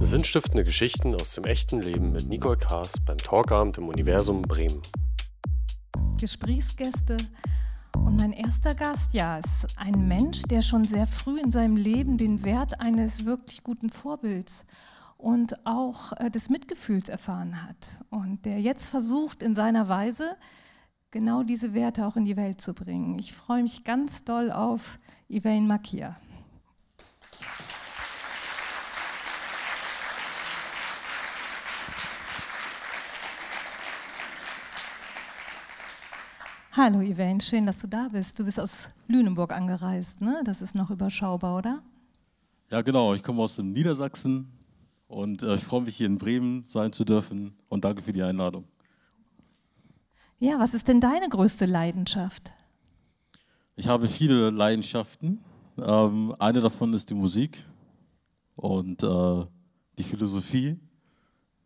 Sinnstiftende Geschichten aus dem echten Leben mit Nicole Kaas beim Talkabend im Universum Bremen. Gesprächsgäste. Und mein erster Gast, ja, ist ein Mensch, der schon sehr früh in seinem Leben den Wert eines wirklich guten Vorbilds und auch äh, des Mitgefühls erfahren hat. Und der jetzt versucht, in seiner Weise genau diese Werte auch in die Welt zu bringen. Ich freue mich ganz doll auf Yvain Makia. Hallo Yvain, schön, dass du da bist. Du bist aus Lüneburg angereist, ne? Das ist noch überschaubar, oder? Ja, genau. Ich komme aus dem Niedersachsen und äh, ich freue mich, hier in Bremen sein zu dürfen und danke für die Einladung. Ja, was ist denn deine größte Leidenschaft? Ich habe viele Leidenschaften. Ähm, eine davon ist die Musik und äh, die Philosophie.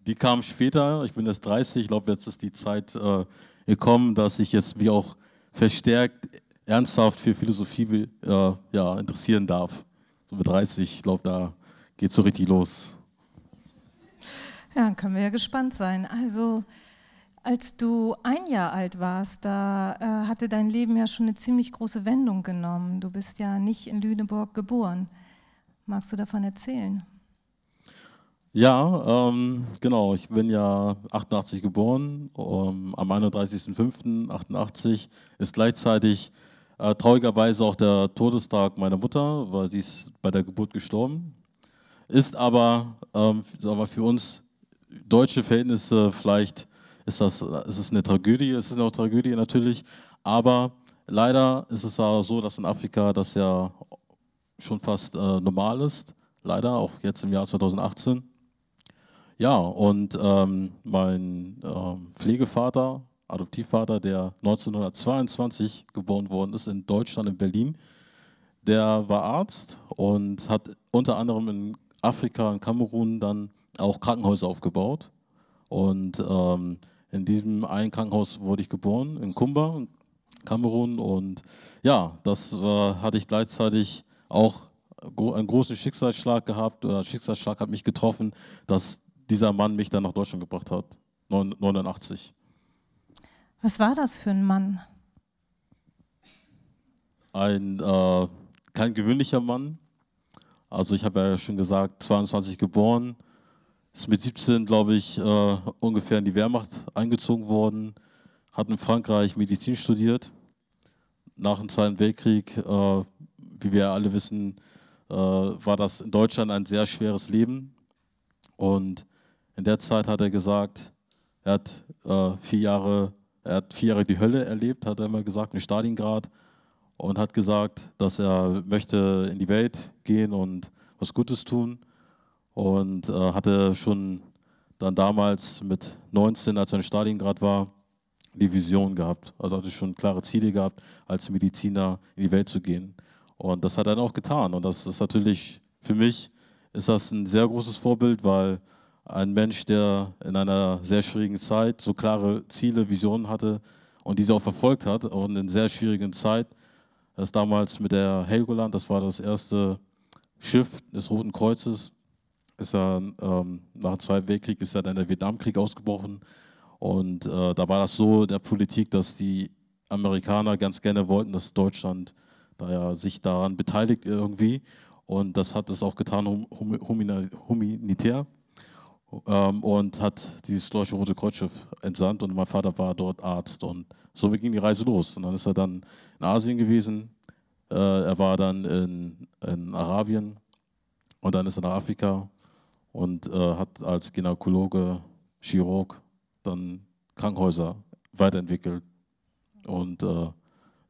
Die kam später. Ich bin jetzt 30. Ich glaube, jetzt ist die Zeit äh, gekommen, dass ich jetzt wie auch verstärkt ernsthaft für Philosophie äh, ja, interessieren darf. So mit 30, ich glaube, da geht so richtig los. Ja, dann können wir ja gespannt sein. Also, als du ein Jahr alt warst, da äh, hatte dein Leben ja schon eine ziemlich große Wendung genommen. Du bist ja nicht in Lüneburg geboren. Magst du davon erzählen? Ja, ähm, genau. Ich bin ja 88 geboren. Um, am 31.05.88 ist gleichzeitig äh, traurigerweise auch der Todestag meiner Mutter, weil sie ist bei der Geburt gestorben. Ist aber, ähm, aber für uns deutsche Verhältnisse vielleicht ist das ist es eine Tragödie. Es ist eine Tragödie natürlich, aber leider ist es auch so, dass in Afrika das ja schon fast äh, normal ist. Leider auch jetzt im Jahr 2018. Ja, und ähm, mein ähm, Pflegevater, Adoptivvater, der 1922 geboren worden ist in Deutschland, in Berlin, der war Arzt und hat unter anderem in Afrika, in Kamerun dann auch Krankenhäuser aufgebaut. Und ähm, in diesem einen Krankenhaus wurde ich geboren, in Kumba, Kamerun. Und ja, das äh, hatte ich gleichzeitig auch einen großen Schicksalsschlag gehabt, oder Schicksalsschlag hat mich getroffen, dass dieser Mann mich dann nach Deutschland gebracht hat, 89. Was war das für ein Mann? Ein äh, kein gewöhnlicher Mann. Also ich habe ja schon gesagt, 22 geboren, ist mit 17, glaube ich, äh, ungefähr in die Wehrmacht eingezogen worden, hat in Frankreich Medizin studiert. Nach dem Zweiten Weltkrieg, äh, wie wir alle wissen, äh, war das in Deutschland ein sehr schweres Leben. Und in der Zeit hat er gesagt, er hat äh, vier Jahre, er hat vier Jahre die Hölle erlebt, hat er immer gesagt, in Stalingrad und hat gesagt, dass er möchte in die Welt gehen und was Gutes tun und äh, hatte schon dann damals mit 19, als er in Stalingrad war, die Vision gehabt. Also hatte schon klare Ziele gehabt, als Mediziner in die Welt zu gehen. Und das hat er dann auch getan. Und das ist natürlich für mich ist das ein sehr großes Vorbild, weil ein Mensch, der in einer sehr schwierigen Zeit so klare Ziele, Visionen hatte und diese auch verfolgt hat, auch in einer sehr schwierigen Zeit. Ist damals mit der Helgoland, das war das erste Schiff des Roten Kreuzes, ist er ähm, nach dem Zweiten Weltkrieg ist er dann der Vietnamkrieg ausgebrochen. Und äh, da war das so in der Politik, dass die Amerikaner ganz gerne wollten, dass Deutschland da ja sich daran beteiligt irgendwie. Und das hat es auch getan hum, hum, humanitär ähm, und hat dieses Deutsche Rote Kreuzschiff entsandt und mein Vater war dort Arzt und so ging die Reise los. Und dann ist er dann in Asien gewesen, äh, er war dann in, in, Arabien und dann ist er nach Afrika und äh, hat als Gynäkologe, Chirurg dann Krankenhäuser weiterentwickelt. Und äh,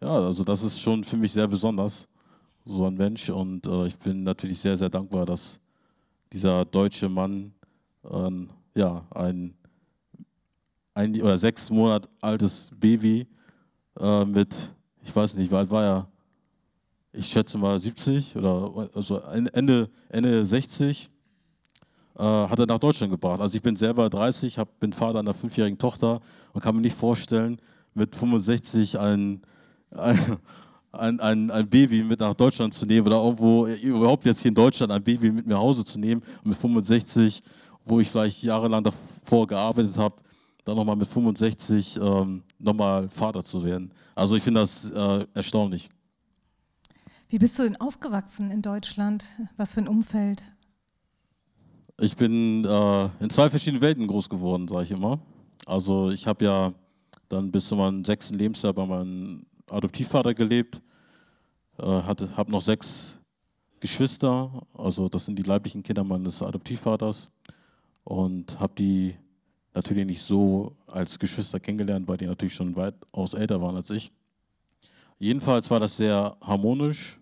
ja, also das ist schon für mich sehr besonders, so ein Mensch. Und äh, ich bin natürlich sehr, sehr dankbar, dass dieser deutsche Mann ähm, ja, ein, ein oder sechs Monat altes Baby äh, mit, ich weiß nicht, wie alt war er? Ich schätze mal 70 oder also Ende, Ende 60 äh, hat er nach Deutschland gebracht. Also ich bin selber 30, hab, bin Vater einer fünfjährigen Tochter und kann mir nicht vorstellen, mit 65 ein, ein, ein, ein, Baby mit nach Deutschland zu nehmen oder irgendwo überhaupt jetzt hier in Deutschland ein Baby mit mir nach Hause zu nehmen. Und mit 65, wo ich vielleicht jahrelang davor gearbeitet habe, dann nochmal mit 65 ähm, nochmal Vater zu werden. Also ich finde das äh, erstaunlich. Wie bist du denn aufgewachsen in Deutschland? Was für ein Umfeld? Ich bin äh, in zwei verschiedenen Welten groß geworden, sage ich immer. Also ich habe ja dann bis zu meinem sechsten Lebensjahr bei meinem Adoptivvater gelebt, äh, habe noch sechs Geschwister, also das sind die leiblichen Kinder meines Adoptivvaters und habe die natürlich nicht so als Geschwister kennengelernt, weil die natürlich schon weitaus älter waren als ich. Jedenfalls war das sehr harmonisch,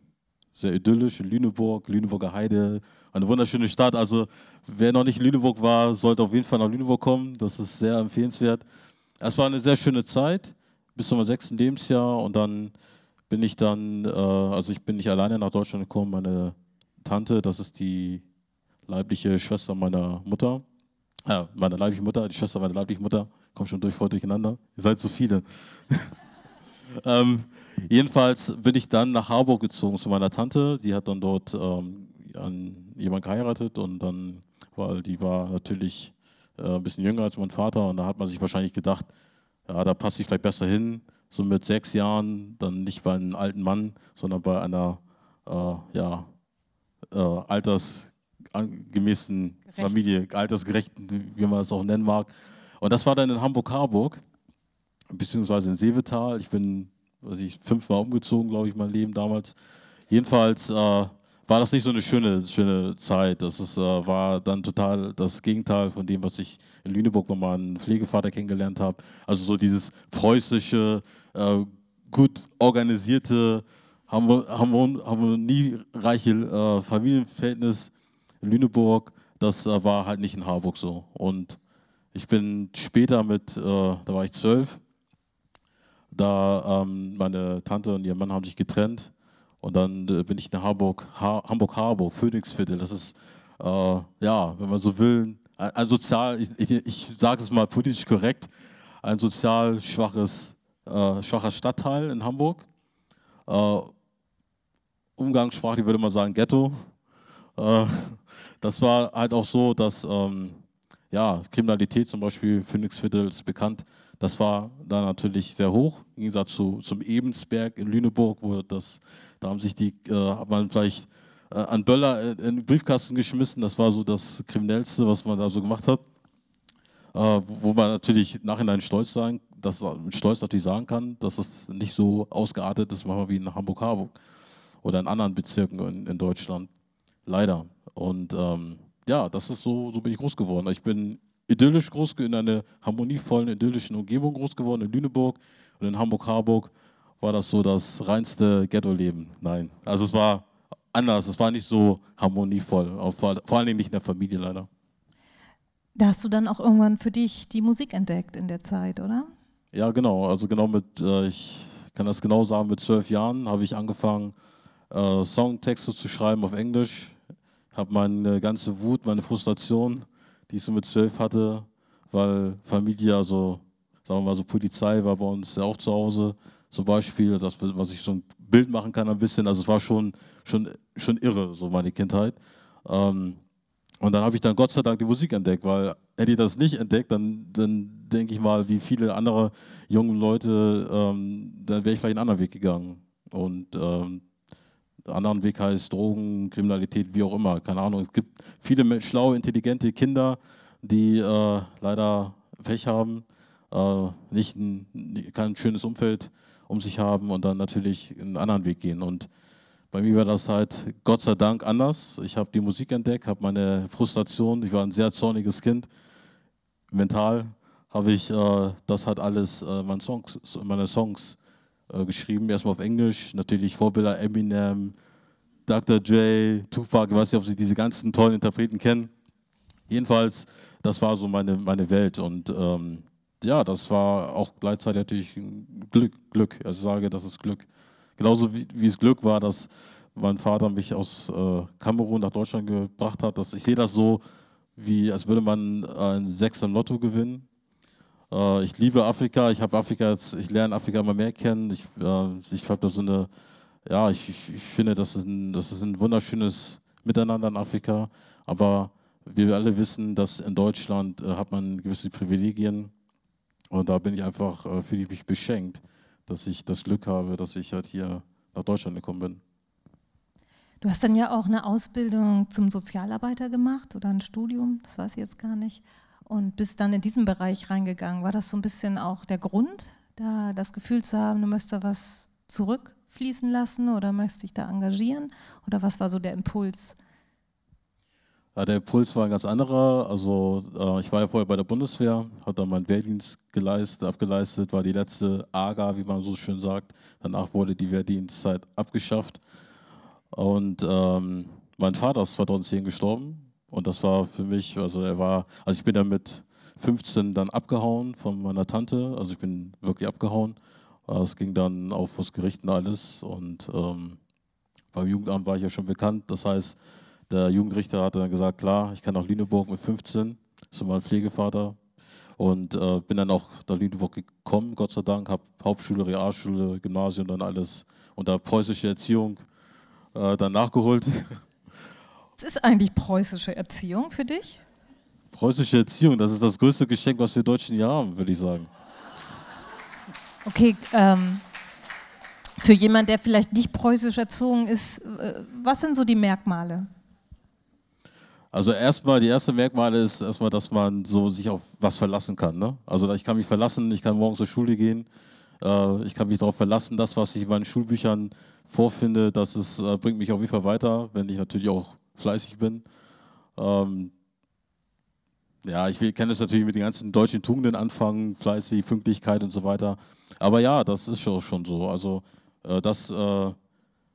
sehr idyllisch in Lüneburg, Lüneburger Heide, eine wunderschöne Stadt. Also wer noch nicht in Lüneburg war, sollte auf jeden Fall nach Lüneburg kommen. Das ist sehr empfehlenswert. Es war eine sehr schöne Zeit bis zu meinem sechsten Lebensjahr und dann bin ich dann, äh, also ich bin nicht alleine nach Deutschland gekommen. Meine Tante, das ist die leibliche Schwester meiner Mutter, äh, meine leibliche Mutter, die Schwester meiner leiblichen Mutter, kommt schon durch voll durcheinander. Ihr seid so viele. ähm, jedenfalls bin ich dann nach Harburg gezogen zu meiner Tante. Die hat dann dort ähm, an jemanden geheiratet und dann, weil die war natürlich äh, ein bisschen jünger als mein Vater und da hat man sich wahrscheinlich gedacht, ja, da passe ich vielleicht besser hin, so mit sechs Jahren, dann nicht bei einem alten Mann, sondern bei einer äh, ja, äh, altersgemäßen Familie, altersgerechten, wie man es auch nennen mag. Und das war dann in Hamburg-Harburg, beziehungsweise in Seevetal. Ich bin, weiß ich, fünfmal umgezogen, glaube ich, mein Leben damals. Jedenfalls äh, war das nicht so eine schöne, schöne Zeit. Das ist, äh, war dann total das Gegenteil von dem, was ich in Lüneburg bei meinem Pflegevater kennengelernt habe. Also so dieses preußische, äh, gut organisierte, haben wir, haben wir, haben wir nie reiche äh, Familienverhältnis Lüneburg. Das äh, war halt nicht in Harburg so. Und ich bin später mit, äh, da war ich zwölf, da ähm, meine Tante und ihr Mann haben sich getrennt und dann äh, bin ich in Harburg, ha Hamburg, Harburg, Phoenixviertel. Das ist, äh, ja, wenn man so will, ein, ein sozial, ich, ich, ich sage es mal politisch korrekt, ein sozial schwaches, äh, schwacher Stadtteil in Hamburg. Umgangssprachlich würde man sagen Ghetto. Äh, das war halt auch so, dass ähm, ja, Kriminalität zum Beispiel, Phoenixviertel ist bekannt, das war da natürlich sehr hoch, im Gegensatz zu, zum Ebensberg in Lüneburg, wo das da haben sich die, äh, hat man vielleicht äh, an Böller in den Briefkasten geschmissen. Das war so das Kriminellste, was man da so gemacht hat. Äh, wo man natürlich nachhinein stolz sein, dass mit Stolz natürlich sagen kann, dass es nicht so ausgeartet ist, wie in Hamburg-Harburg oder in anderen Bezirken in, in Deutschland. Leider. Und ähm, ja, das ist so, so bin ich groß geworden. Ich bin idyllisch groß, in einer harmonievollen, idyllischen Umgebung groß geworden, in Lüneburg und in Hamburg-Harburg war das so das reinste Ghetto-Leben. Nein, also es war anders, es war nicht so harmonievoll, vor, vor allen Dingen nicht in der Familie leider. Da hast du dann auch irgendwann für dich die Musik entdeckt in der Zeit, oder? Ja, genau. Also genau mit, äh, ich kann das genau sagen, mit zwölf Jahren habe ich angefangen, äh, Songtexte zu schreiben auf Englisch. Habe meine ganze Wut, meine Frustration, die ich so mit zwölf hatte, weil Familie, also sagen wir mal so Polizei war bei uns ja auch zu Hause zum Beispiel, das, was ich so ein Bild machen kann ein bisschen. Also es war schon, schon, schon irre, so meine Kindheit. Ähm, und dann habe ich dann Gott sei Dank die Musik entdeckt, weil hätte ich das nicht entdeckt, dann, dann denke ich mal, wie viele andere junge Leute, ähm, dann wäre ich vielleicht einen anderen Weg gegangen. Und ähm, anderen Weg heißt Drogen, Kriminalität, wie auch immer, keine Ahnung. Es gibt viele schlaue, intelligente Kinder, die äh, leider Pech haben, äh, nicht ein, kein schönes Umfeld um sich haben und dann natürlich einen anderen Weg gehen. Und bei mir war das halt Gott sei Dank anders. Ich habe die Musik entdeckt, habe meine Frustration, ich war ein sehr zorniges Kind, mental habe ich äh, das hat alles äh, meine Songs, meine Songs äh, geschrieben, erstmal auf Englisch, natürlich Vorbilder Eminem, Dr. Dre, Tupac, ich weiß nicht, ob Sie diese ganzen tollen Interpreten kennen. Jedenfalls, das war so meine, meine Welt und ähm, ja, das war auch gleichzeitig natürlich Glück. Glück. Also ich sage, das ist Glück. Genauso wie, wie es Glück war, dass mein Vater mich aus äh, Kamerun nach Deutschland gebracht hat. Dass ich sehe das so, wie als würde man ein Sechs im Lotto gewinnen. Äh, ich liebe Afrika. Ich habe Afrika jetzt, ich lerne Afrika immer mehr kennen. Ich, äh, ich habe da so eine ja, ich, ich, ich, finde, das ist, ein, das ist ein wunderschönes Miteinander in Afrika. Aber wir alle wissen, dass in Deutschland äh, hat man gewisse Privilegien. Und da bin ich einfach, äh, fühle ich mich beschenkt, dass ich das Glück habe, dass ich halt hier nach Deutschland gekommen bin. Du hast dann ja auch eine Ausbildung zum Sozialarbeiter gemacht oder ein Studium, das weiß ich jetzt gar nicht, und bist dann in diesen Bereich reingegangen. War das so ein bisschen auch der Grund, da das Gefühl zu haben, du möchtest da was zurückfließen lassen oder möchtest dich da engagieren? Oder was war so der Impuls? Ja, der Impuls war ein ganz anderer. Also äh, ich war ja vorher bei der Bundeswehr, habe dann meinen Wehrdienst geleistet, abgeleistet, war die letzte AGA, wie man so schön sagt. Danach wurde die Wehrdienstzeit abgeschafft. Und ähm, mein Vater ist 2010 gestorben. Und das war für mich, also er war, also ich bin dann mit 15 dann abgehauen von meiner Tante. Also ich bin wirklich abgehauen. Es ging dann auf das Gericht und alles. Und ähm, beim Jugendamt war ich ja schon bekannt. Das heißt, der Jugendrichter hat dann gesagt, klar, ich kann nach Lüneburg mit 15, das ist mein Pflegevater. Und äh, bin dann auch nach Lüneburg gekommen, Gott sei Dank, habe Hauptschule, Realschule, Gymnasium, dann alles unter preußische Erziehung äh, dann nachgeholt. Was ist eigentlich preußische Erziehung für dich? Preußische Erziehung, das ist das größte Geschenk, was wir Deutschen hier haben, würde ich sagen. Okay, ähm, für jemanden, der vielleicht nicht preußisch erzogen ist, äh, was sind so die Merkmale? Also erstmal, die erste Merkmale ist erstmal, dass man so sich auf was verlassen kann. Ne? Also ich kann mich verlassen, ich kann morgens zur Schule gehen, äh, ich kann mich darauf verlassen, das, was ich in meinen Schulbüchern vorfinde, das ist, äh, bringt mich auf jeden Fall weiter, wenn ich natürlich auch fleißig bin. Ähm, ja, ich kann es natürlich mit den ganzen deutschen Tugenden anfangen, fleißig, Pünktlichkeit und so weiter. Aber ja, das ist schon, schon so. Also äh, das äh,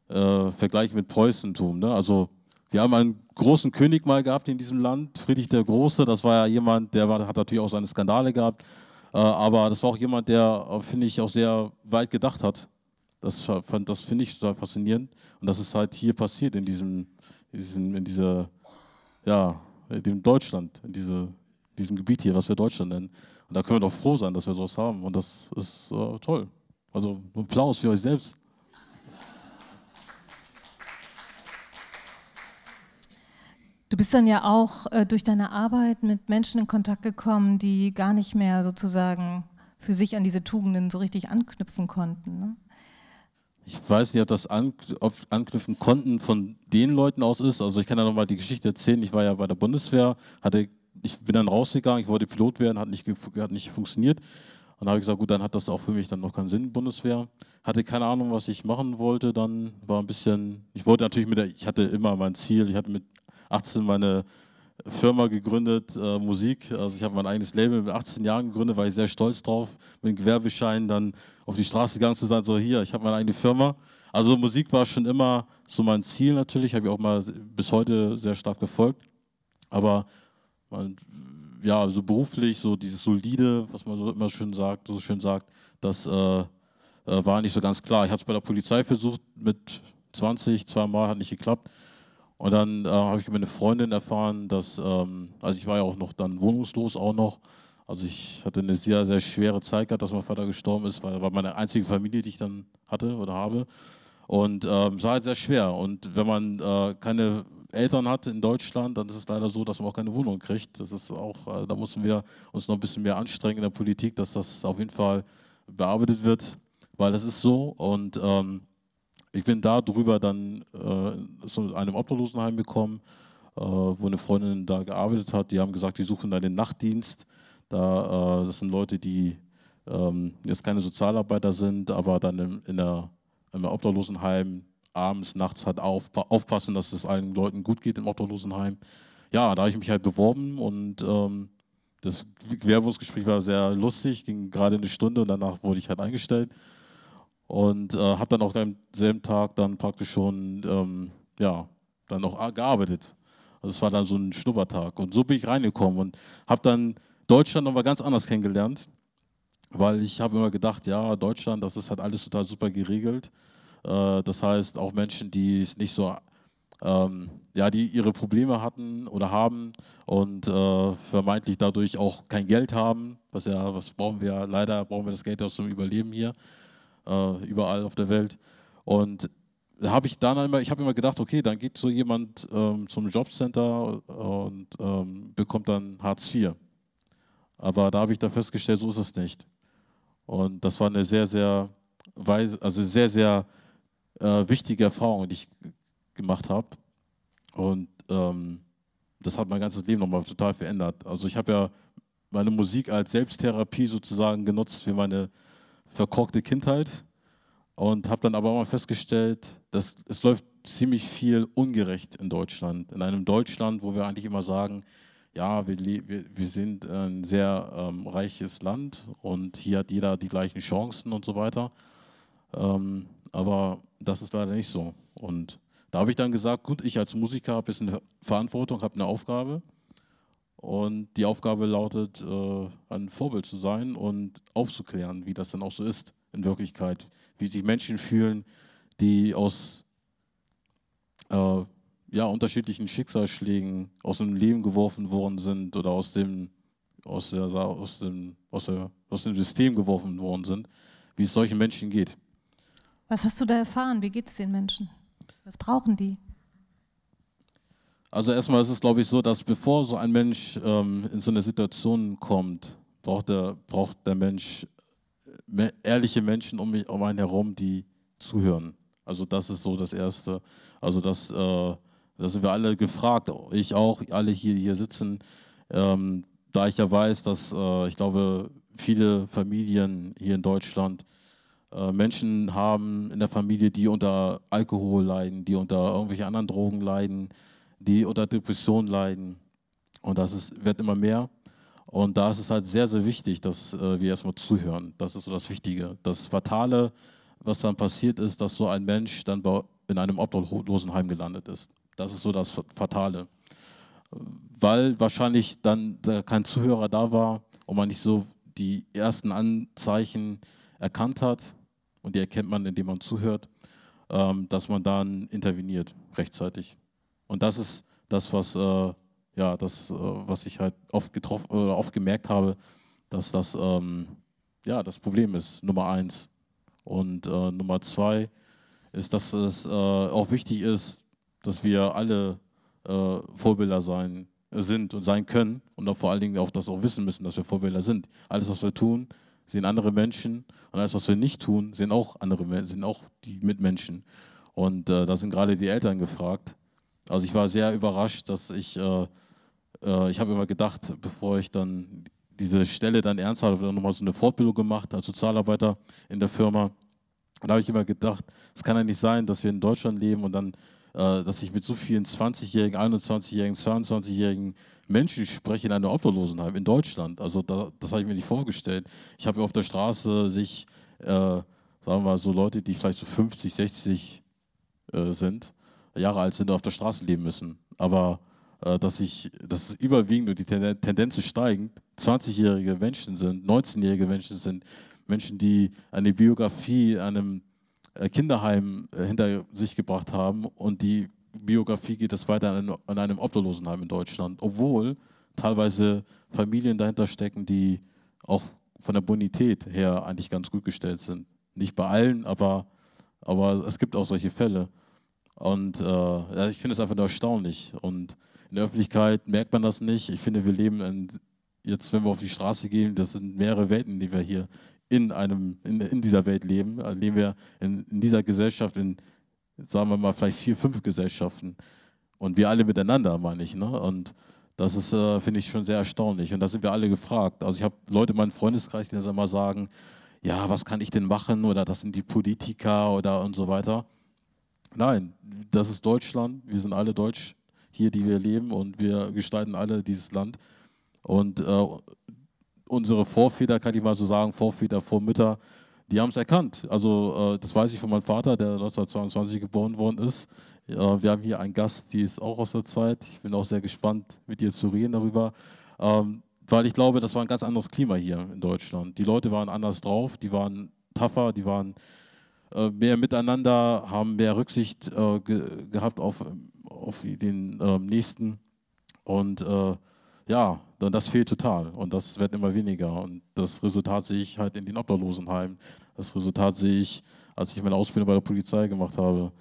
äh, Vergleich mit Preußentum. Ne? Also wir haben einen großen König mal gehabt in diesem Land, Friedrich der Große. Das war ja jemand, der war, hat natürlich auch seine Skandale gehabt. Äh, aber das war auch jemand, der, äh, finde ich, auch sehr weit gedacht hat. Das, das finde ich total faszinierend. Und das ist halt hier passiert in diesem, in, diesem, in dieser, ja, in Deutschland, in diese, diesem Gebiet hier, was wir Deutschland nennen. Und da können wir doch froh sein, dass wir sowas haben. Und das ist äh, toll. Also Applaus für euch selbst. Du bist dann ja auch äh, durch deine Arbeit mit Menschen in Kontakt gekommen, die gar nicht mehr sozusagen für sich an diese Tugenden so richtig anknüpfen konnten. Ne? Ich weiß nicht, ob das an, ob anknüpfen konnten von den Leuten aus ist. Also ich kann ja nochmal die Geschichte erzählen. Ich war ja bei der Bundeswehr, hatte, ich bin dann rausgegangen, ich wollte Pilot werden, hat nicht, hat nicht funktioniert. Und dann habe ich gesagt, gut, dann hat das auch für mich dann noch keinen Sinn, Bundeswehr. Hatte keine Ahnung, was ich machen wollte. Dann war ein bisschen, ich wollte natürlich mit der, ich hatte immer mein Ziel, ich hatte mit 18 meine Firma gegründet, äh, Musik. Also ich habe mein eigenes Label mit 18 Jahren gegründet, war ich sehr stolz drauf, mit dem Gewerbeschein dann auf die Straße gegangen zu sein, so hier, ich habe meine eigene Firma. Also Musik war schon immer so mein Ziel natürlich, habe ich auch mal bis heute sehr stark verfolgt. Aber man, ja, so beruflich, so dieses solide, was man so immer schön sagt, so schön sagt, das äh, äh, war nicht so ganz klar. Ich habe es bei der Polizei versucht mit 20, zweimal hat nicht geklappt. Und dann äh, habe ich über eine Freundin erfahren, dass, ähm, also ich war ja auch noch dann wohnungslos auch noch. Also ich hatte eine sehr, sehr schwere Zeit gehabt, dass mein Vater gestorben ist, weil er war meine einzige Familie, die ich dann hatte oder habe. Und ähm, es war halt sehr schwer. Und wenn man äh, keine Eltern hat in Deutschland, dann ist es leider so, dass man auch keine Wohnung kriegt. Das ist auch, äh, da müssen wir uns noch ein bisschen mehr anstrengen in der Politik, dass das auf jeden Fall bearbeitet wird, weil das ist so. Und ähm, ich bin da drüber dann äh, zu einem Obdachlosenheim gekommen, äh, wo eine Freundin da gearbeitet hat. Die haben gesagt, die suchen da den Nachtdienst. Da, äh, das sind Leute, die ähm, jetzt keine Sozialarbeiter sind, aber dann in, in der, im Obdachlosenheim abends, nachts halt auf, aufpassen, dass es allen Leuten gut geht im Obdachlosenheim. Ja, da habe ich mich halt beworben und ähm, das Bewerbungsgespräch war sehr lustig, ging gerade eine Stunde und danach wurde ich halt eingestellt. Und äh, habe dann auch am selben Tag dann praktisch schon, ähm, ja, dann noch gearbeitet. Also es war dann so ein Schnuppertag. Und so bin ich reingekommen und habe dann Deutschland nochmal ganz anders kennengelernt, weil ich habe immer gedacht, ja, Deutschland, das ist halt alles total super geregelt. Äh, das heißt, auch Menschen, die es nicht so, ähm, ja, die ihre Probleme hatten oder haben und äh, vermeintlich dadurch auch kein Geld haben, was ja, was brauchen wir, leider brauchen wir das Geld aus zum Überleben hier äh, überall auf der Welt. Und habe ich dann immer, ich habe immer gedacht, okay, dann geht so jemand ähm, zum Jobcenter und ähm, bekommt dann Hartz IV. Aber da habe ich dann festgestellt, so ist es nicht. Und das war eine sehr, sehr weise, also sehr, sehr äh, wichtige Erfahrung, die ich gemacht habe. Und ähm, das hat mein ganzes Leben nochmal total verändert. Also ich habe ja meine Musik als Selbsttherapie sozusagen genutzt für meine verkorkte Kindheit und habe dann aber auch mal festgestellt, dass es läuft ziemlich viel ungerecht in Deutschland. In einem Deutschland, wo wir eigentlich immer sagen, ja, wir, wir, wir sind ein sehr ähm, reiches Land und hier hat jeder die gleichen Chancen und so weiter. Ähm, aber das ist leider nicht so. Und da habe ich dann gesagt, gut, ich als Musiker habe jetzt eine Verantwortung, habe eine Aufgabe. Und die Aufgabe lautet, äh, ein Vorbild zu sein und aufzuklären, wie das dann auch so ist in Wirklichkeit, wie sich Menschen fühlen, die aus äh, ja, unterschiedlichen Schicksalsschlägen aus dem Leben geworfen worden sind oder aus dem, aus, der, aus, dem, aus, der, aus dem System geworfen worden sind, wie es solchen Menschen geht. Was hast du da erfahren? Wie geht es den Menschen? Was brauchen die? Also erstmal ist es, glaube ich, so, dass bevor so ein Mensch ähm, in so eine Situation kommt, braucht der, braucht der Mensch ehrliche Menschen um, mich, um einen herum, die zuhören. Also das ist so das Erste. Also das, äh, da sind wir alle gefragt, ich auch, alle hier, hier sitzen, ähm, da ich ja weiß, dass äh, ich glaube, viele Familien hier in Deutschland äh, Menschen haben in der Familie, die unter Alkohol leiden, die unter irgendwelchen anderen Drogen leiden, die unter Depressionen leiden. Und das ist, wird immer mehr. Und da ist es halt sehr, sehr wichtig, dass äh, wir erstmal zuhören. Das ist so das Wichtige. Das Fatale, was dann passiert ist, dass so ein Mensch dann in einem Obdachlosenheim gelandet ist. Das ist so das Fatale. Weil wahrscheinlich dann da kein Zuhörer da war und man nicht so die ersten Anzeichen erkannt hat. Und die erkennt man, indem man zuhört, ähm, dass man dann interveniert rechtzeitig. Und das ist das, was äh, ja, das, äh, was ich halt oft getroffen oder oft gemerkt habe, dass das ähm, ja das Problem ist, Nummer eins. Und äh, Nummer zwei ist, dass es äh, auch wichtig ist, dass wir alle äh, Vorbilder sein sind und sein können und vor allen Dingen auch das auch wissen müssen, dass wir Vorbilder sind. Alles, was wir tun, sehen andere Menschen und alles, was wir nicht tun, sehen auch andere sind auch die Mitmenschen. Und äh, da sind gerade die Eltern gefragt. Also ich war sehr überrascht, dass ich äh, äh, ich habe immer gedacht, bevor ich dann diese Stelle dann ernst habe, dann nochmal so eine Fortbildung gemacht als Sozialarbeiter in der Firma. Da habe ich immer gedacht, es kann ja nicht sein, dass wir in Deutschland leben und dann, äh, dass ich mit so vielen 20-Jährigen, 21-Jährigen, 22-Jährigen Menschen spreche in einem Obdachlosenheim in Deutschland. Also da, das habe ich mir nicht vorgestellt. Ich habe auf der Straße sich, äh, sagen wir mal, so Leute, die vielleicht so 50, 60 äh, sind, Jahre alt sind, auf der Straße leben müssen. Aber äh, dass, ich, dass es überwiegend und die Tendenz steigend 20-jährige Menschen sind, 19-jährige Menschen sind, Menschen, die eine Biografie einem äh, Kinderheim äh, hinter sich gebracht haben und die Biografie geht es weiter an einem Obdachlosenheim in Deutschland, obwohl teilweise Familien dahinter stecken, die auch von der Bonität her eigentlich ganz gut gestellt sind. Nicht bei allen, aber, aber es gibt auch solche Fälle. Und äh, ich finde es einfach nur erstaunlich. Und in der Öffentlichkeit merkt man das nicht. Ich finde, wir leben in, jetzt, wenn wir auf die Straße gehen, das sind mehrere Welten, die wir hier in, einem, in, in dieser Welt leben. Also leben wir in, in dieser Gesellschaft, in, sagen wir mal, vielleicht vier, fünf Gesellschaften. Und wir alle miteinander, meine ich. Ne? Und das ist, äh, finde ich, schon sehr erstaunlich. Und da sind wir alle gefragt. Also ich habe Leute in meinem Freundeskreis, die dann immer sagen, ja, was kann ich denn machen? Oder das sind die Politiker oder und so weiter. Nein, das ist Deutschland. Wir sind alle deutsch hier, die wir leben und wir gestalten alle dieses Land. Und äh, unsere Vorväter, kann ich mal so sagen, Vorväter, Vormütter, die haben es erkannt. Also äh, das weiß ich von meinem Vater, der 1922 geboren worden ist. Äh, wir haben hier einen Gast, die ist auch aus der Zeit. Ich bin auch sehr gespannt, mit ihr zu reden darüber. Ähm, weil ich glaube, das war ein ganz anderes Klima hier in Deutschland. Die Leute waren anders drauf, die waren tougher, die waren mehr miteinander, haben mehr Rücksicht äh, ge gehabt auf auf den äh, nächsten. Und äh, ja, dann das fehlt total und das wird immer weniger. Und das Resultat sehe ich halt in den Obdachlosenheimen. Das Resultat sehe ich, als ich meine Ausbildung bei der Polizei gemacht habe.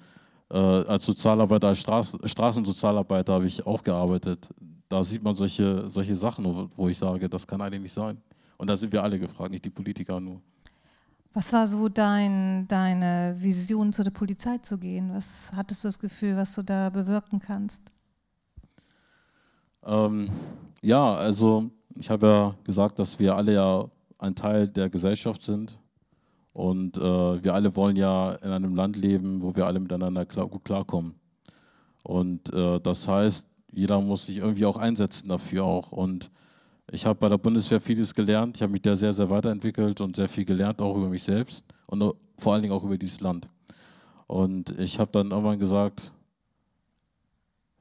äh, als Sozialarbeiter, als Straßen, Straßensozialarbeiter habe ich auch gearbeitet. Da sieht man solche, solche Sachen, wo ich sage, das kann eigentlich nicht sein. Und da sind wir alle gefragt, nicht die Politiker nur. Was war so dein, deine Vision, zu der Polizei zu gehen? Was hattest du das Gefühl, was du da bewirken kannst? Ähm, ja, also ich habe ja gesagt, dass wir alle ja ein Teil der Gesellschaft sind und äh, wir alle wollen ja in einem Land leben, wo wir alle miteinander klar, gut klarkommen. Und äh, das heißt, jeder muss sich irgendwie auch einsetzen dafür auch. Und ich habe bei der Bundeswehr vieles gelernt. Ich habe mich da sehr, sehr weiterentwickelt und sehr viel gelernt, auch über mich selbst und vor allen Dingen auch über dieses Land. Und ich habe dann irgendwann gesagt,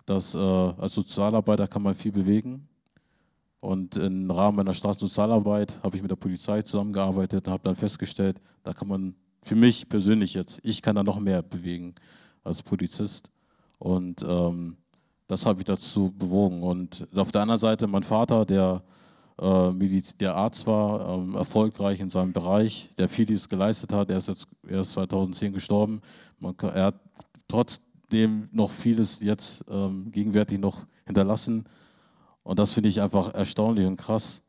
dass äh, als Sozialarbeiter kann man viel bewegen. Und im Rahmen meiner Straßensozialarbeit habe ich mit der Polizei zusammengearbeitet und habe dann festgestellt, da kann man für mich persönlich jetzt, ich kann da noch mehr bewegen als Polizist. Und ähm, das habe ich dazu bewogen. Und auf der anderen Seite mein Vater, der, äh, der Arzt war, ähm, erfolgreich in seinem Bereich, der vieles geleistet hat. Er ist jetzt er ist 2010 gestorben. Man, er hat trotzdem noch vieles jetzt ähm, gegenwärtig noch hinterlassen. Und das finde ich einfach erstaunlich und krass,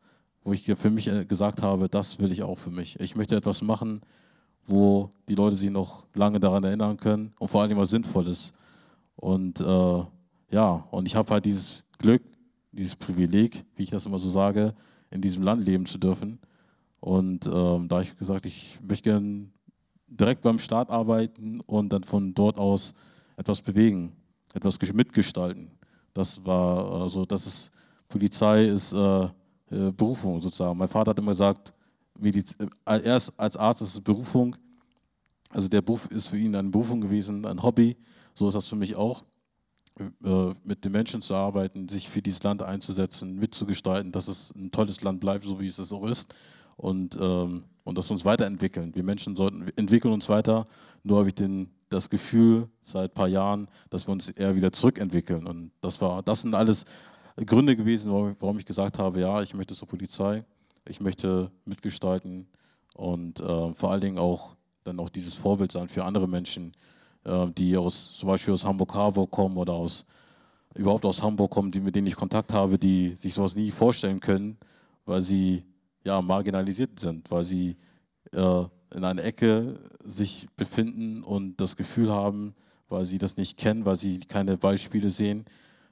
wo ich für mich äh, gesagt habe, das will ich auch für mich. Ich möchte etwas machen, wo die Leute sich noch lange daran erinnern können und vor allem was Sinnvolles. Und äh, ja, und ich habe halt dieses Glück, dieses Privileg, wie ich das immer so sage, in diesem Land leben zu dürfen. Und ähm, da habe ich gesagt, ich möchte gerne direkt beim Staat arbeiten und dann von dort aus etwas bewegen, etwas mitgestalten. Das war also, das ist Polizei ist äh, äh, Berufung sozusagen. Mein Vater hat immer gesagt, Mediz äh, erst als Arzt ist es Berufung. Also der Beruf ist für ihn eine Berufung gewesen, ein Hobby. So ist das für mich auch. Äh, mit den Menschen zu arbeiten, sich für dieses Land einzusetzen, mitzugestalten, dass es ein tolles Land bleibt, so wie es es auch ist. Und, ähm, und dass wir uns weiterentwickeln. Wir Menschen sollten entwickeln uns weiter. Nur habe ich den, das Gefühl seit ein paar Jahren, dass wir uns eher wieder zurückentwickeln. Und das war, das sind alles Gründe gewesen, warum ich gesagt habe, ja, ich möchte zur Polizei, ich möchte mitgestalten und äh, vor allen Dingen auch dann auch dieses Vorbild sein für andere Menschen, die aus, zum Beispiel aus Hamburg-Harburg kommen oder aus, überhaupt aus Hamburg kommen, die, mit denen ich Kontakt habe, die sich sowas nie vorstellen können, weil sie ja, marginalisiert sind, weil sie äh, in einer Ecke sich befinden und das Gefühl haben, weil sie das nicht kennen, weil sie keine Beispiele sehen,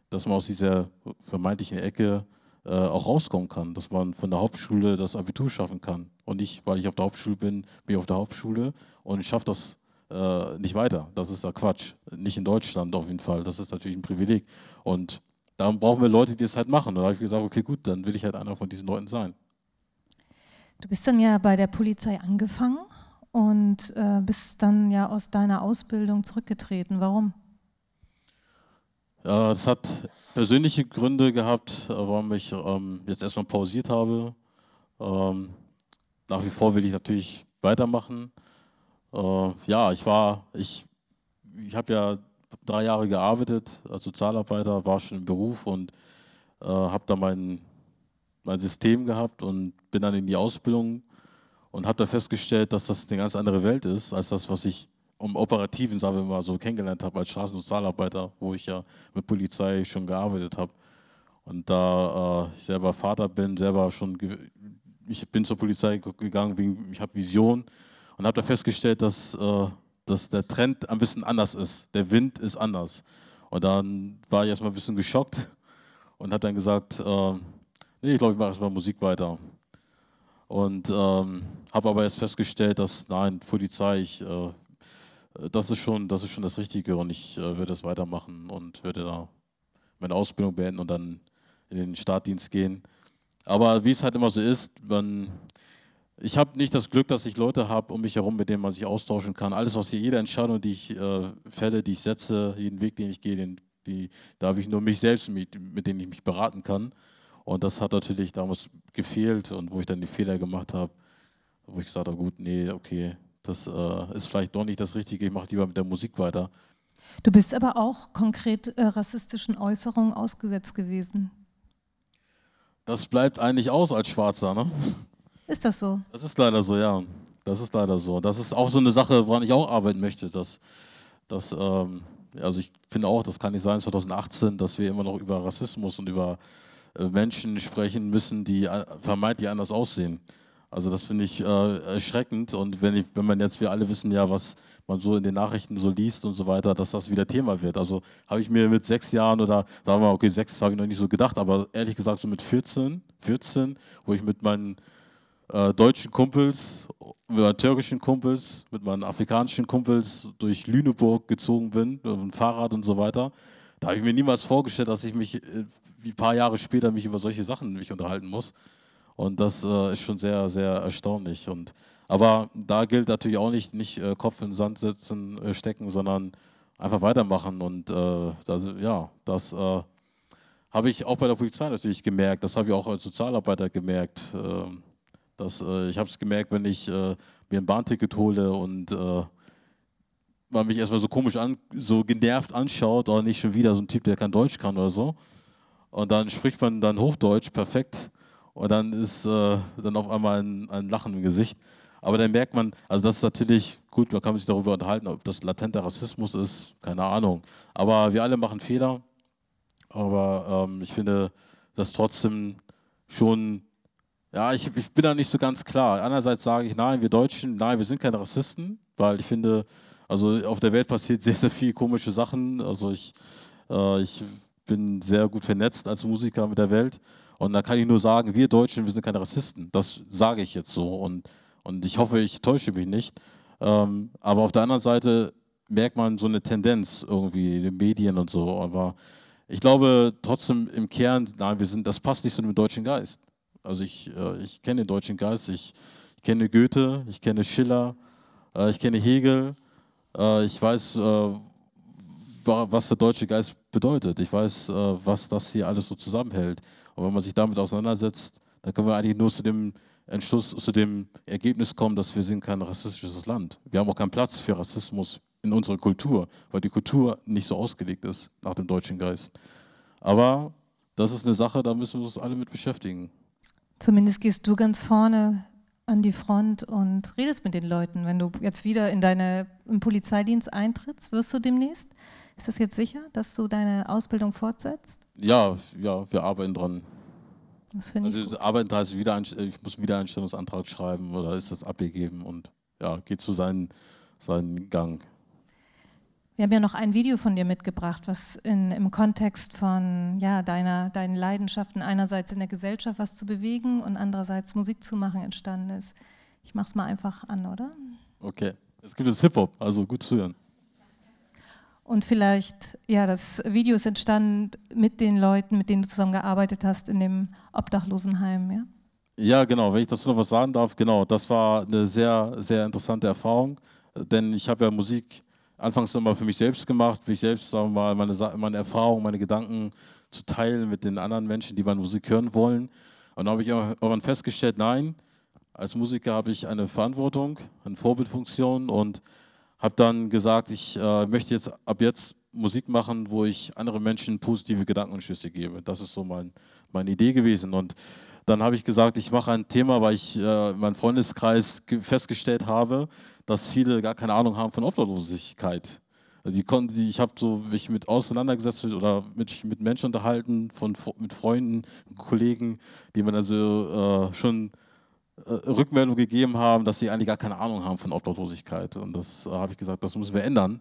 dass man aus dieser vermeintlichen Ecke äh, auch rauskommen kann, dass man von der Hauptschule das Abitur schaffen kann. Und nicht, weil ich auf der Hauptschule bin, bin ich auf der Hauptschule und schaffe das äh, nicht weiter. Das ist ja Quatsch. Nicht in Deutschland auf jeden Fall. Das ist natürlich ein Privileg. Und da brauchen wir Leute, die es halt machen. Und da habe ich gesagt, okay, gut, dann will ich halt einer von diesen Leuten sein. Du bist dann ja bei der Polizei angefangen und äh, bist dann ja aus deiner Ausbildung zurückgetreten. Warum? Es hat persönliche Gründe gehabt, warum ich ähm, jetzt erstmal pausiert habe. Ähm, nach wie vor will ich natürlich weitermachen. Äh, ja, ich war, ich, ich habe ja drei Jahre gearbeitet als Sozialarbeiter, war schon im Beruf und äh, habe da mein, mein System gehabt und bin dann in die Ausbildung und habe da festgestellt, dass das eine ganz andere Welt ist, als das, was ich im Operativen, sagen wir mal, so kennengelernt habe als Straßensozialarbeiter, wo ich ja mit Polizei schon gearbeitet habe. Und da äh, ich selber Vater bin, selber schon, ich bin zur Polizei gegangen, ich habe Vision und habe da festgestellt, dass, äh, dass der Trend ein bisschen anders ist. Der Wind ist anders. Und dann war ich erstmal ein bisschen geschockt und habe dann gesagt, äh, nee, ich glaube, ich mache erstmal Musik weiter. Und ähm, habe aber jetzt festgestellt, dass nein, Polizei, ich, äh, das, ist schon, das ist schon das Richtige und ich äh, werde das weitermachen und werde da meine Ausbildung beenden und dann in den Startdienst gehen. Aber wie es halt immer so ist, man, ich habe nicht das Glück, dass ich Leute habe um mich herum, mit denen man sich austauschen kann. Alles, was hier, jede Entscheidung, die ich äh, fälle, die ich setze, jeden Weg, den ich gehe, den, die, da habe ich nur mich selbst, mit, mit denen ich mich beraten kann. Und das hat natürlich damals gefehlt und wo ich dann die Fehler gemacht habe, wo ich gesagt habe, gut, nee, okay, das äh, ist vielleicht doch nicht das Richtige, ich mache lieber mit der Musik weiter. Du bist aber auch konkret äh, rassistischen Äußerungen ausgesetzt gewesen. Das bleibt eigentlich aus als Schwarzer, ne? Ist das so? Das ist leider so, ja. Das ist leider so. Das ist auch so eine Sache, woran ich auch arbeiten möchte, dass, dass, ähm, Also ich finde auch, das kann nicht sein 2018, dass wir immer noch über Rassismus und über äh, Menschen sprechen müssen, die äh, vermeintlich anders aussehen. Also das finde ich äh, erschreckend und wenn, ich, wenn man jetzt, wir alle wissen ja, was man so in den Nachrichten so liest und so weiter, dass das wieder Thema wird. Also habe ich mir mit sechs Jahren oder, sagen wir, okay, sechs habe ich noch nicht so gedacht, aber ehrlich gesagt so mit 14, 14, wo ich mit meinen äh, deutschen Kumpels, mit meinen türkischen Kumpels, mit meinen afrikanischen Kumpels durch Lüneburg gezogen bin, mit dem Fahrrad und so weiter. Da habe ich mir niemals vorgestellt, dass ich mich äh, wie ein paar Jahre später mich über solche Sachen mich unterhalten muss. Und das äh, ist schon sehr, sehr erstaunlich. Und, aber da gilt natürlich auch nicht, nicht äh, Kopf in den Sand setzen, äh, stecken, sondern einfach weitermachen. Und äh, das, ja, das äh, habe ich auch bei der Polizei natürlich gemerkt. Das habe ich auch als Sozialarbeiter gemerkt. Ähm, dass, äh, ich habe es gemerkt, wenn ich mir ein Bahnticket hole und man mich erstmal so komisch an, so genervt anschaut, oder nicht schon wieder so ein Typ, der kein Deutsch kann oder so. Und dann spricht man dann Hochdeutsch perfekt und dann ist äh, dann auf einmal ein, ein, Lachen im Gesicht. Aber dann merkt man, also das ist natürlich gut, man kann sich darüber unterhalten, ob das latenter Rassismus ist, keine Ahnung. Aber wir alle machen Fehler. Aber ähm, ich finde das trotzdem schon, ja, ich, ich bin da nicht so ganz klar. Einerseits sage ich, nein, wir Deutschen, nein, wir sind keine Rassisten, weil ich finde, also auf der Welt passiert sehr, sehr viel komische Sachen. Also ich, äh, ich bin sehr gut vernetzt als Musiker mit der Welt. Und da kann ich nur sagen, wir Deutschen, wir sind keine Rassisten. Das sage ich jetzt so. Und, und ich hoffe, ich täusche mich nicht. Ähm, aber auf der anderen Seite merkt man so eine Tendenz irgendwie in den Medien und so. Aber ich glaube trotzdem im Kern, nein, wir sind, das passt nicht zu dem deutschen Geist. Also ich, äh, ich kenne den deutschen Geist, ich, ich kenne Goethe, ich kenne Schiller, äh, ich kenne Hegel, äh, ich weiß, äh, was der deutsche Geist bedeutet. Ich weiß, äh, was das hier alles so zusammenhält. Und wenn man sich damit auseinandersetzt, dann können wir eigentlich nur zu dem Entschluss, zu dem Ergebnis kommen, dass wir sind kein rassistisches Land. Wir haben auch keinen Platz für Rassismus in unserer Kultur, weil die Kultur nicht so ausgelegt ist nach dem deutschen Geist. Aber das ist eine Sache, da müssen wir uns alle mit beschäftigen. Zumindest gehst du ganz vorne an die Front und redest mit den Leuten. Wenn du jetzt wieder in deinen Polizeidienst eintrittst, wirst du demnächst? Ist das jetzt sicher, dass du deine Ausbildung fortsetzt? Ja, ja, wir arbeiten dran. Das finde also, ich. Also arbeiten heißt, wieder, ich muss einen Wiedereinstellungsantrag schreiben oder ist das abgegeben und ja, geht zu seinen, seinen Gang. Wir haben ja noch ein Video von dir mitgebracht, was in, im Kontext von ja, deiner, deinen Leidenschaften einerseits in der Gesellschaft was zu bewegen und andererseits Musik zu machen entstanden ist. Ich mache es mal einfach an, oder? Okay. Es gibt jetzt Hip-Hop, also gut zu hören. Und vielleicht, ja, das Video ist entstanden mit den Leuten, mit denen du zusammengearbeitet hast in dem Obdachlosenheim, ja? Ja, genau, wenn ich dazu noch was sagen darf, genau, das war eine sehr, sehr interessante Erfahrung, denn ich habe ja Musik anfangs immer für mich selbst gemacht, mich selbst, mal, meine, meine Erfahrungen, meine Gedanken zu teilen mit den anderen Menschen, die meine Musik hören wollen. Und da habe ich irgendwann festgestellt, nein, als Musiker habe ich eine Verantwortung, eine Vorbildfunktion und habe dann gesagt, ich äh, möchte jetzt ab jetzt Musik machen, wo ich anderen Menschen positive Gedankenschüsse gebe. Das ist so mein, meine Idee gewesen. Und dann habe ich gesagt, ich mache ein Thema, weil ich äh, in meinem Freundeskreis festgestellt habe, dass viele gar keine Ahnung haben von Obdachlosigkeit. Also die konnten, die, ich habe so mich mit auseinandergesetzt oder mit, mit Menschen unterhalten, von, mit Freunden, Kollegen, die mir dann so äh, schon äh, Rückmeldung gegeben haben, dass sie eigentlich gar keine Ahnung haben von Obdachlosigkeit. Und das äh, habe ich gesagt, das müssen wir ändern.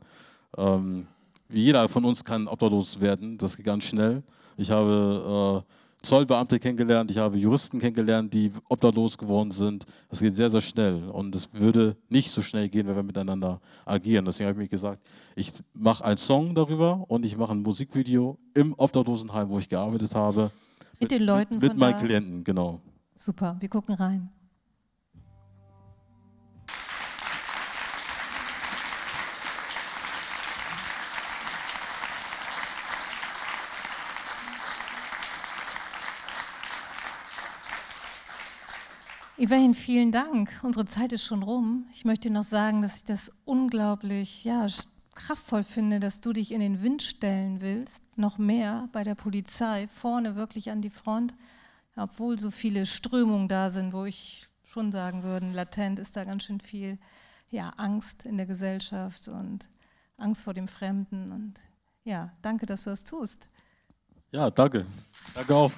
Ähm, jeder von uns kann obdachlos werden, das geht ganz schnell. Ich habe äh, Zollbeamte kennengelernt, ich habe Juristen kennengelernt, die obdachlos geworden sind. Das geht sehr, sehr schnell. Und es würde nicht so schnell gehen, wenn wir miteinander agieren. Deswegen habe ich mir gesagt, ich mache einen Song darüber und ich mache ein Musikvideo im Obdachlosenheim, wo ich gearbeitet habe. Mit, mit den Leuten mit, mit meinen Klienten, genau. Super, wir gucken rein. Evahin, vielen Dank. Unsere Zeit ist schon rum. Ich möchte noch sagen, dass ich das unglaublich ja, kraftvoll finde, dass du dich in den Wind stellen willst, noch mehr bei der Polizei, vorne wirklich an die Front, obwohl so viele Strömungen da sind, wo ich schon sagen würde, latent ist da ganz schön viel ja, Angst in der Gesellschaft und Angst vor dem Fremden. Und ja, danke, dass du das tust. Ja, danke. Danke auch.